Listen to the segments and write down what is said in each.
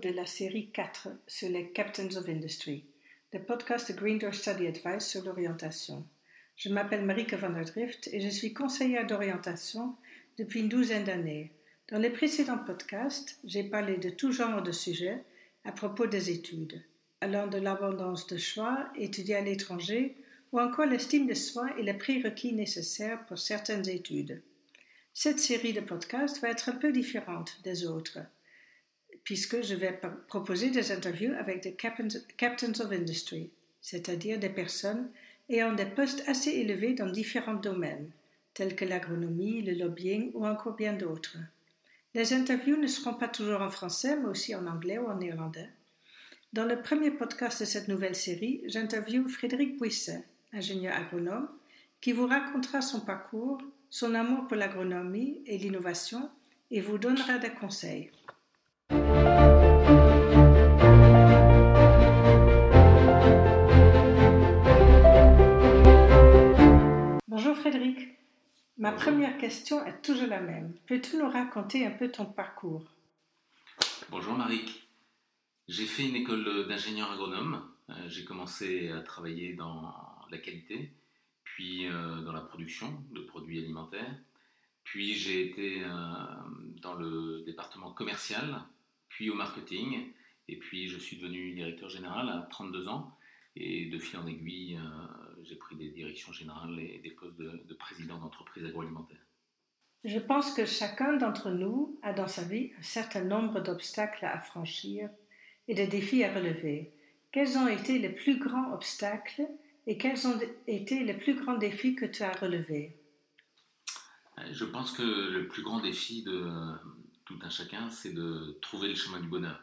de la série 4 sur les Captains of Industry, le podcast de Green Door Study Advice sur l'orientation. Je m'appelle Marieke van der Drift et je suis conseillère d'orientation depuis une douzaine d'années. Dans les précédents podcasts, j'ai parlé de tout genre de sujets à propos des études, allant de l'abondance de choix, étudier à l'étranger, ou encore l'estime de soi et les prérequis nécessaires pour certaines études. Cette série de podcasts va être un peu différente des autres, puisque je vais proposer des interviews avec des captains of industry, c'est-à-dire des personnes ayant des postes assez élevés dans différents domaines, tels que l'agronomie, le lobbying ou encore bien d'autres. Les interviews ne seront pas toujours en français, mais aussi en anglais ou en néerlandais. Dans le premier podcast de cette nouvelle série, j'interviewe Frédéric Bouisset, ingénieur agronome, qui vous racontera son parcours, son amour pour l'agronomie et l'innovation et vous donnera des conseils. Bonjour Frédéric. Ma première question est toujours la même. Peux-tu nous raconter un peu ton parcours? Bonjour Marie. J'ai fait une école d'ingénieur agronome. Euh, j'ai commencé à travailler dans la qualité puis euh, dans la production de produits alimentaires. Puis j'ai été euh, dans le département commercial, puis au marketing, et puis je suis devenu directeur général à 32 ans. Et de fil en aiguille, euh, j'ai pris des directions générales et des postes de, de président d'entreprise agroalimentaire. Je pense que chacun d'entre nous a dans sa vie un certain nombre d'obstacles à franchir et de défis à relever. Quels ont été les plus grands obstacles et quels ont été les plus grands défis que tu as relevés? Je pense que le plus grand défi de tout un chacun, c'est de trouver le chemin du bonheur.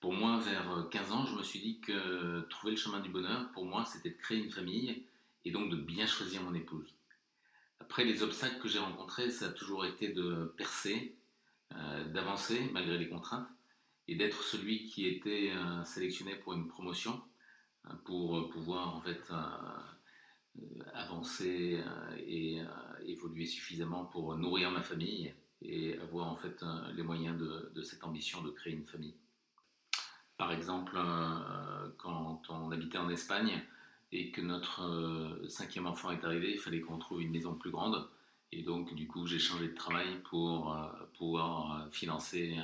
Pour moi, vers 15 ans, je me suis dit que trouver le chemin du bonheur, pour moi, c'était de créer une famille et donc de bien choisir mon épouse. Après, les obstacles que j'ai rencontrés, ça a toujours été de percer, euh, d'avancer malgré les contraintes et d'être celui qui était euh, sélectionné pour une promotion pour euh, pouvoir en fait avancer et évoluer suffisamment pour nourrir ma famille et avoir en fait les moyens de, cette ambition de créer une famille. Par exemple, quand on habitait en Espagne et que notre cinquième enfant est arrivé, il fallait qu'on trouve une maison plus grande. Et donc, du coup, j'ai changé de travail pour pouvoir financer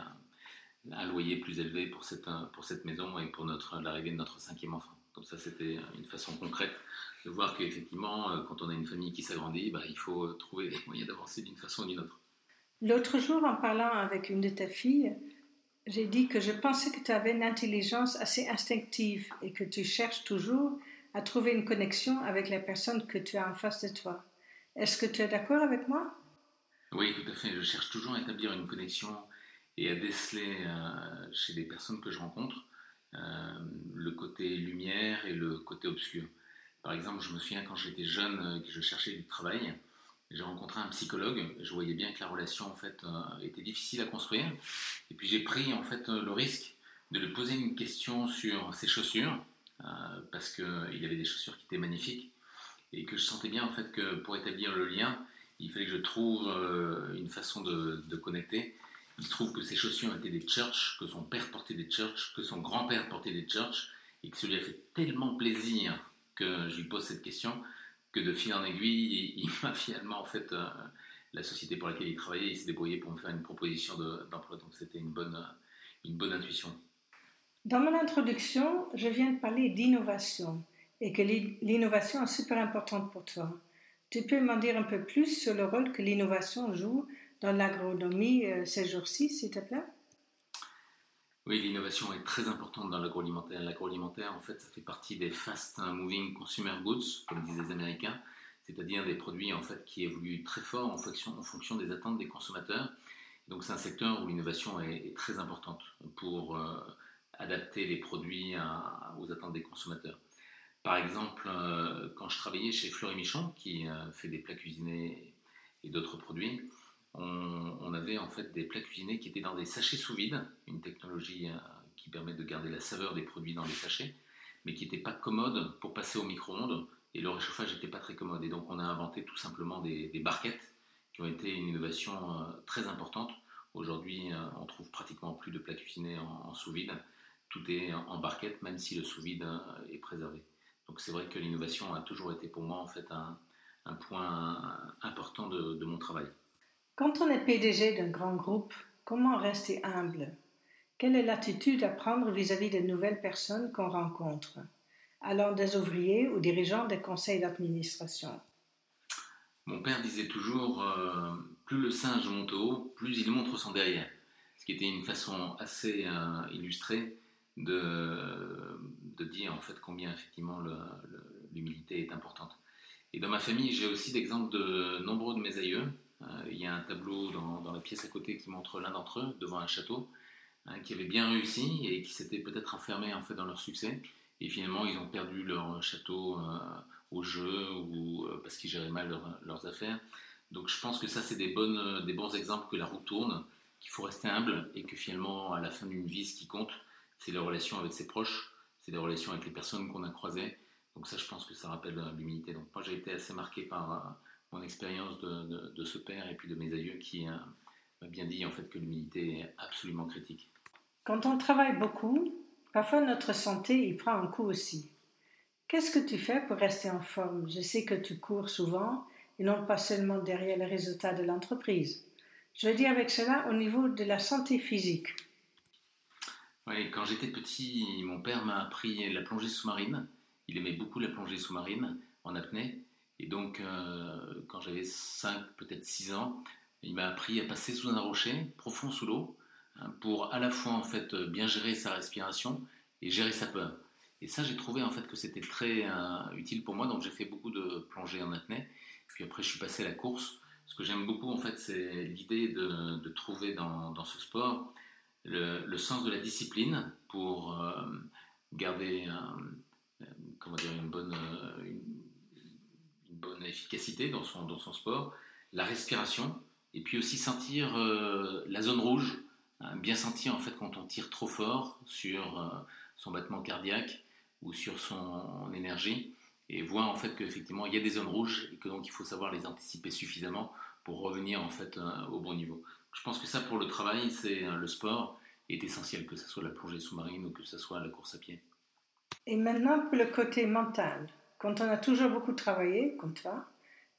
un, loyer plus élevé pour cette, maison et pour l'arrivée de notre cinquième enfant. Donc ça, c'était une façon concrète de voir qu'effectivement, euh, quand on a une famille qui s'agrandit, bah, il faut trouver des moyens d'avancer d'une façon ou d'une autre. L'autre jour, en parlant avec une de tes filles, j'ai dit que je pensais que tu avais une intelligence assez instinctive et que tu cherches toujours à trouver une connexion avec la personne que tu as en face de toi. Est-ce que tu es d'accord avec moi? Oui, tout à fait. Je cherche toujours à établir une connexion et à déceler euh, chez les personnes que je rencontre euh, le côté lumière et le côté obscur. Par exemple, je me souviens quand j'étais jeune, euh, que je cherchais du travail, j'ai rencontré un psychologue. Je voyais bien que la relation en fait euh, était difficile à construire. Et puis j'ai pris en fait le risque de lui poser une question sur ses chaussures parce qu'il avait des chaussures qui étaient magnifiques et que je sentais bien en fait que pour établir le lien, il fallait que je trouve une façon de, connecter il trouve que ses chaussures étaient des church, que son père portait des church, que son grand-père portait des church, et que ça lui a fait tellement plaisir que je lui pose cette question, que de fil en aiguille, il, m'a finalement, en fait, euh, la société pour laquelle il travaillait, il s'est débrouillé pour me faire une proposition d'emploi. donc c'était une bonne, une bonne intuition. Dans mon introduction, je viens de parler d'innovation et que l'innovation est super importante pour toi. Tu peux m'en dire un peu plus sur le rôle que l'innovation joue dans l'agronomie euh, ces jours-ci, s'il te plaît? Oui, l'innovation est très importante dans l'agroalimentaire. L'agroalimentaire, en fait, ça fait partie des fast moving consumer goods, comme disent les Américains, c'est-à-dire des produits en fait qui évoluent très fort en fonction, des attentes des consommateurs. Donc c'est un secteur où l'innovation est, très importante pour euh, adapter les produits aux attentes des consommateurs. Par exemple, euh, quand je travaillais chez Fleury Michon, qui fait des plats cuisinés et d'autres produits, on, avait en fait des plats cuisinés qui étaient dans des sachets sous vide, une technologie euh, qui permet de garder la saveur des produits dans les sachets, mais qui n'était pas commode pour passer au micro-ondes et le réchauffage n'était pas très commode. Et donc on a inventé tout simplement des, barquettes qui ont été une innovation euh, très importante Aujourd'hui, on trouve pratiquement plus de plats cuisinés en, sous vide. Tout est en barquette, même si le sous vide est préservé. Donc c'est vrai que l'innovation a toujours été pour moi en fait un, point important de mon travail. Quand on est PDG d'un grand groupe, comment rester humble? Quelle est l'attitude à prendre vis-à-vis des nouvelles personnes qu'on rencontre, allant des ouvriers ou dirigeants des conseils d'administration Mon père disait toujours euh, plus le singe monte haut, plus il montre son derrière. Ce qui était une façon assez euh, illustrée de, dire en fait combien effectivement l'humilité est importante. Et dans ma famille, j'ai aussi l'exemple de nombreux de mes aïeux il y a un tableau dans, la pièce à côté qui montre l'un d'entre eux devant un château hein, qui avait bien réussi et qui s'était peut-être enfermé en fait dans leur succès. Et finalement, ils ont perdu leur château euh, au jeu ou euh, parce qu'ils géraient mal leurs affaires. Donc je pense que ça, c'est des, des bons exemples que la roue tourne, qu'il faut rester humble et que finalement, à la fin d'une vie, ce qui compte, c'est les relations avec ses proches, c'est les relations avec les personnes qu'on a croisées. Donc ça, je pense que ça rappelle l'humilité. Donc moi, j'ai été assez marqué par, mon expérience de, ce père et puis de mes aïeux qui euh, m'a bien dit en fait que l'humilité est absolument critique. Quand on travaille beaucoup, parfois notre santé y prend un coup aussi. Qu'est-ce que tu fais pour rester en forme? Je sais que tu cours souvent et non pas seulement derrière les résultats de l'entreprise. Je veux dire avec cela au niveau de la santé physique. Oui, quand j'étais petit, mon père m'a appris la plongée sous-marine. Il aimait beaucoup la plongée sous-marine en apnée. Et donc, euh, quand j'avais 5, peut-être 6 ans, il m'a appris à passer sous un rocher, profond sous l'eau, hein, pour à la fois en fait bien gérer sa respiration et gérer sa peur. Et ça, j'ai trouvé en fait que c'était très euh, utile pour moi. Donc, j'ai fait beaucoup de plongées en apnée. Puis après, je suis passé à la course. Ce que j'aime beaucoup, en fait, c'est l'idée de, trouver dans, ce sport le, sens de la discipline pour euh, garder comment dire, une bonne, bonne efficacité dans son, dans son sport, la respiration, et puis aussi sentir euh, la zone rouge, hein, bien sentir en fait quand on tire trop fort sur euh, son battement cardiaque ou sur son énergie, et voir en fait qu'effectivement il y a des zones rouges et que donc il faut savoir les anticiper suffisamment pour revenir en fait euh, au bon niveau. Je pense que ça pour le travail, c'est le sport est essentiel, que ce soit la plongée sous-marine ou que ce soit la course à pied. Et maintenant pour le côté mental, quand on a toujours beaucoup travaillé, comme toi,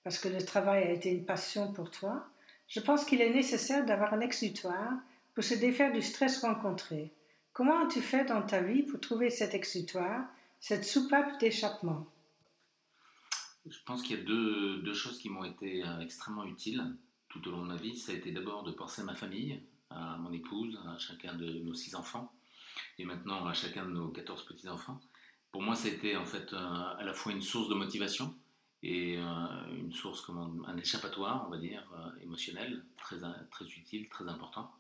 parce que le travail a été une passion pour toi, je pense qu'il est nécessaire d'avoir un exutoire pour se défaire du stress rencontré. Comment as-tu fait dans ta vie pour trouver cet exutoire, cette soupape d'échappement? Je pense qu'il y a deux, deux choses qui m'ont été euh, extrêmement utiles tout au long de ma vie. Ça a été d'abord de penser à ma famille, à mon épouse, à chacun de nos six enfants, et maintenant à chacun de nos quatorze petits-enfants pour moi, été en fait à la fois une source de motivation et euh, une source, comment, un échappatoire, on va dire, euh, émotionnel, très, très utile, très important.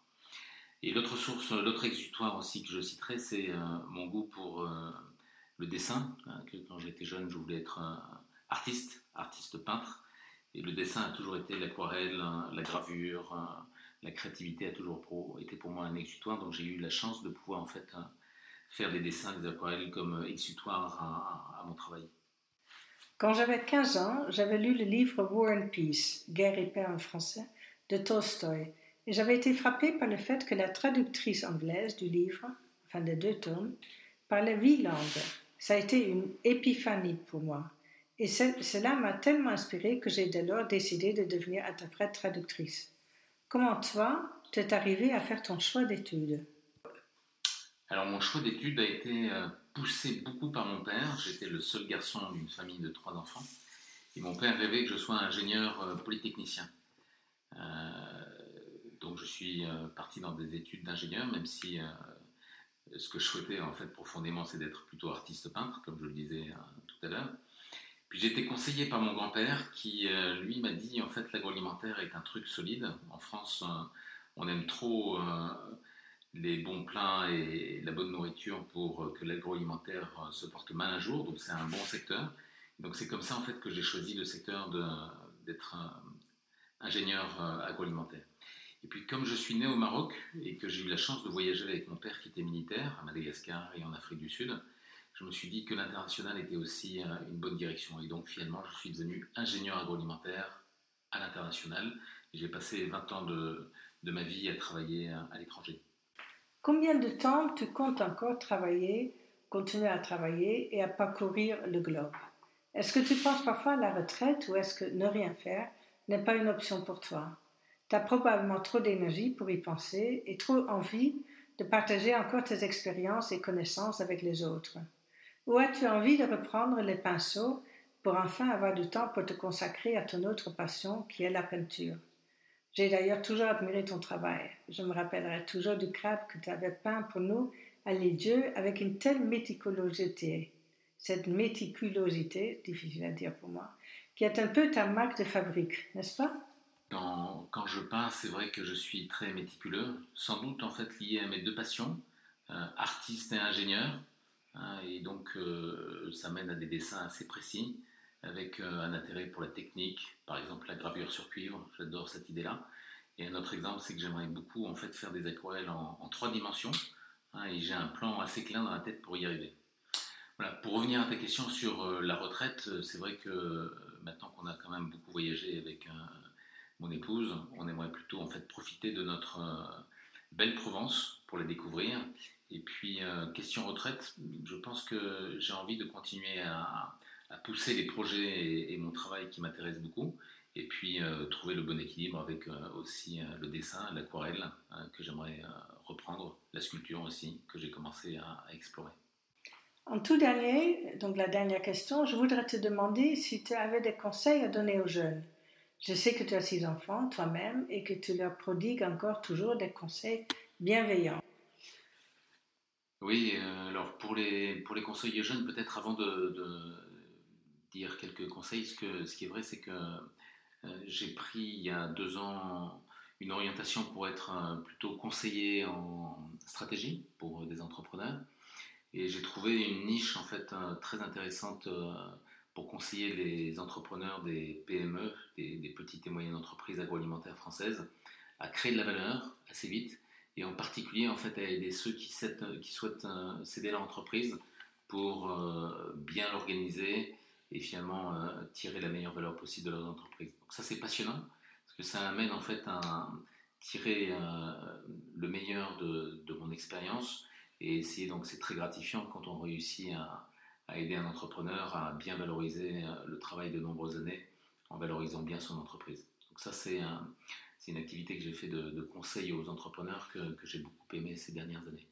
Et l'autre source, l'autre exutoire aussi que je citerai, c'est euh, mon goût pour le dessin. Hein, quand j'étais jeune, je voulais être artiste, artiste peintre. Et le dessin a toujours été l'aquarelle, la gravure, la créativité a toujours été pour moi un exutoire. Donc j'ai eu la chance de pouvoir en fait faire des dessins, des aquarelles comme exutoire à, mon travail. Quand j'avais 15 ans, j'avais lu le livre War and Peace, Guerre et paix en français, de Tolstoï, et j'avais été frappé par le fait que la traductrice anglaise du livre, enfin des deux tomes, parlait huit langues. Ça a été une épiphanie pour moi. Et cela m'a tellement inspiré que j'ai dès lors décidé de devenir interprète traductrice. Comment toi, t'es arrivé à faire ton choix d'études? Alors mon choix d'études a été euh, poussé beaucoup par mon père. J'étais le seul garçon d'une famille de trois enfants. Et mon père rêvait que je sois ingénieur euh, polytechnicien. Euh, donc je suis parti dans des études d'ingénieur, même si ce que je souhaitais en fait profondément c'est d'être plutôt artiste peintre, comme je le disais tout à l'heure. Puis j'ai été conseillé par mon grand-père qui, lui, m'a dit en fait l'agroalimentaire est un truc solide. En France, on aime trop les bons plats et la bonne nourriture pour que l'agroalimentaire euh, se porte mal un jour. Donc c'est un bon secteur. Donc c'est comme ça en fait que j'ai choisi le secteur d'être ingénieur euh, agroalimentaire. Et puis comme je suis né au Maroc et que j'ai eu la chance de voyager avec mon père qui était militaire à Madagascar et en Afrique du Sud, je me suis dit que l'international était aussi euh, une bonne direction. Et donc finalement je suis devenu ingénieur agroalimentaire à l'international. J'ai passé 20 ans de, de ma vie à travailler à, l'étranger. Combien de temps tu comptes encore travailler, continuer à travailler et à parcourir le globe? Est-ce que tu penses parfois à la retraite ou est-ce que ne rien faire n'est pas une option pour toi? Tu as probablement trop d'énergie pour y penser et trop envie de partager encore tes expériences et connaissances avec les autres. Ou as-tu envie de reprendre les pinceaux pour enfin avoir du temps pour te consacrer à ton autre passion qui est la peinture? J'ai d'ailleurs toujours admiré ton travail. Je me rappellerai toujours du crabe que tu avais peint pour nous à Dieu avec une telle méticulosité. Cette méticulosité, difficile à dire pour moi, qui est un peu ta marque de fabrique, n'est-ce pas? Quand, je peins, c'est vrai que je suis très méticuleux, sans doute en fait lié à mes deux passions, euh, artiste et ingénieur. Hein, et donc, euh, ça mène à des dessins assez précis, avec euh, un intérêt pour la technique, par exemple la gravure sur cuivre, j'adore cette idée-là. Et un autre exemple, c'est que j'aimerais beaucoup en fait faire des aquarelles en, trois dimensions, hein, et j'ai un plan assez clair dans la tête pour y arriver. Voilà, pour revenir à ta question sur euh, la retraite, c'est vrai que maintenant qu'on a quand même beaucoup voyagé avec mon épouse, on aimerait plutôt en fait profiter de notre belle Provence pour la découvrir et puis, euh, question retraite, je pense que j'ai envie de continuer à, pousser les projets et, mon travail qui m'intéressent beaucoup. Et puis, euh, trouver le bon équilibre avec euh, aussi le dessin, l'aquarelle que j'aimerais reprendre, la sculpture aussi, que j'ai commencé à, à, explorer. En tout dernier, donc la dernière question, je voudrais te demander si tu avais des conseils à donner aux jeunes. Je sais que tu as six enfants toi-même et que tu leur prodigues encore toujours des conseils bienveillants. Oui, euh, alors pour les, pour les conseillers jeunes, peut-être avant de, dire quelques conseils, ce, qui est vrai, c'est que euh, j'ai pris il y a deux ans une orientation pour être euh, plutôt conseiller en stratégie pour des entrepreneurs. Et j'ai trouvé une niche en fait très intéressante pour conseiller les entrepreneurs des PME, des, petites et moyennes entreprises agroalimentaires françaises, à créer de la valeur assez vite et en particulier en fait à aider ceux qui, souhaitent euh, céder leur entreprise pour euh, bien l'organiser et finalement euh, tirer la meilleure valeur possible de leur entreprise. Donc ça c'est passionnant parce que ça amène en fait à tirer le meilleur de, mon expérience et essayer donc c'est très gratifiant quand on réussit à, aider un entrepreneur à bien valoriser le travail de nombreuses années en valorisant bien son entreprise. Donc ça c'est une activité que j'ai fait de, conseil aux entrepreneurs que, j'ai beaucoup aimé ces dernières années.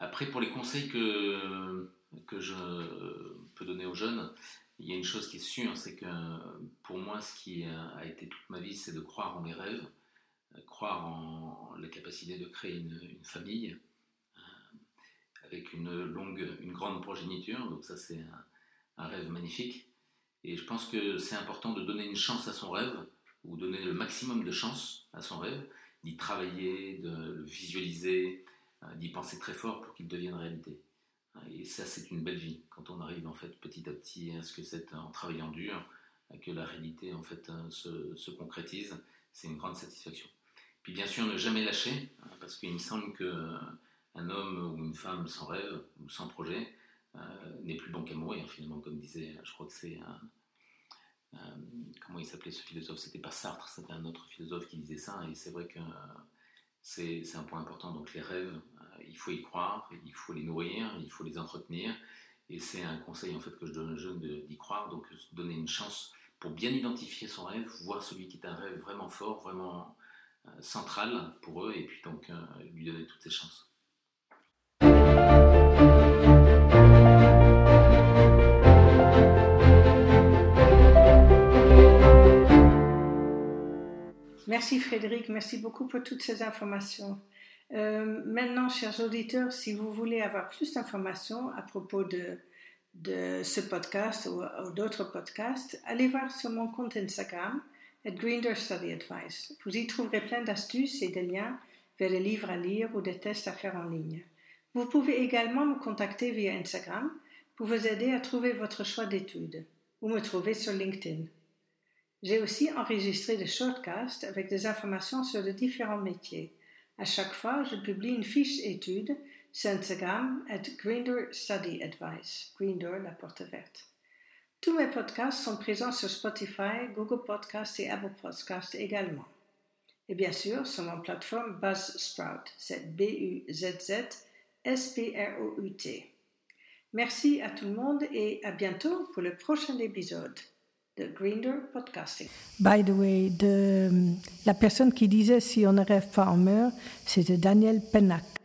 Après, pour les conseils que, que je peux donner aux jeunes, il y a une chose qui est sûre, c'est que pour moi, ce qui a été toute ma vie, c'est de croire en mes rêves, croire en la capacité de créer une, famille euh, avec une longue, une grande progéniture. Donc ça, c'est un rêve magnifique. Et je pense que c'est important de donner une chance à son rêve ou donner le maximum de chance à son rêve, d'y travailler, de le visualiser, euh, d'y penser très fort pour qu'il devienne réalité. Et ça, c'est une belle vie. Quand on arrive en fait petit à petit à ce que c'est en travaillant dur, que la réalité en fait euh, se, concrétise, c'est une grande satisfaction. Puis bien sûr, ne jamais lâcher, hein, parce qu'il me semble que euh, un homme ou une femme sans rêve ou sans projet n'est plus bon qu'à mourir finalement, comme disait, je crois que c'est un, euh, comment il s'appelait ce philosophe C'était pas Sartre, c'était un autre philosophe qui disait ça, et c'est vrai que c'est un point important. Donc les rêves, euh, il faut y croire, il faut les nourrir, il faut les entretenir, et c'est un conseil en fait que je donne aux jeunes d'y croire, donc donner une chance pour bien identifier son rêve, voir celui qui est un rêve vraiment fort, vraiment euh, central pour eux, et puis donc lui donner toutes ses chances. Merci Frédéric, merci beaucoup pour toutes ces informations. Euh, maintenant, chers auditeurs, si vous voulez avoir plus d'informations à propos de, ce podcast ou, d'autres podcasts, allez voir sur mon compte Instagram, at Study Advice. Vous y trouverez plein d'astuces et de liens vers les livres à lire ou des tests à faire en ligne. Vous pouvez également me contacter via Instagram pour vous aider à trouver votre choix d'études ou me trouver sur LinkedIn. J'ai aussi enregistré des shortcasts avec des informations sur les différents métiers. À chaque fois, je publie une fiche étude sur Instagram at Grinder Study Advice. Grinder, la porte verte. Tous mes podcasts sont présents sur Spotify, Google Podcasts et Apple Podcasts également. Et bien sûr, sur ma plateforme Buzzsprout, c'est B-U-Z-Z-S-P-R-O-U-T. Merci à tout le monde et à bientôt pour le prochain épisode de Grinder Podcasting. By the way, de, la personne qui disait si on ne rêve pas, on meurt, c'était Daniel Pennac.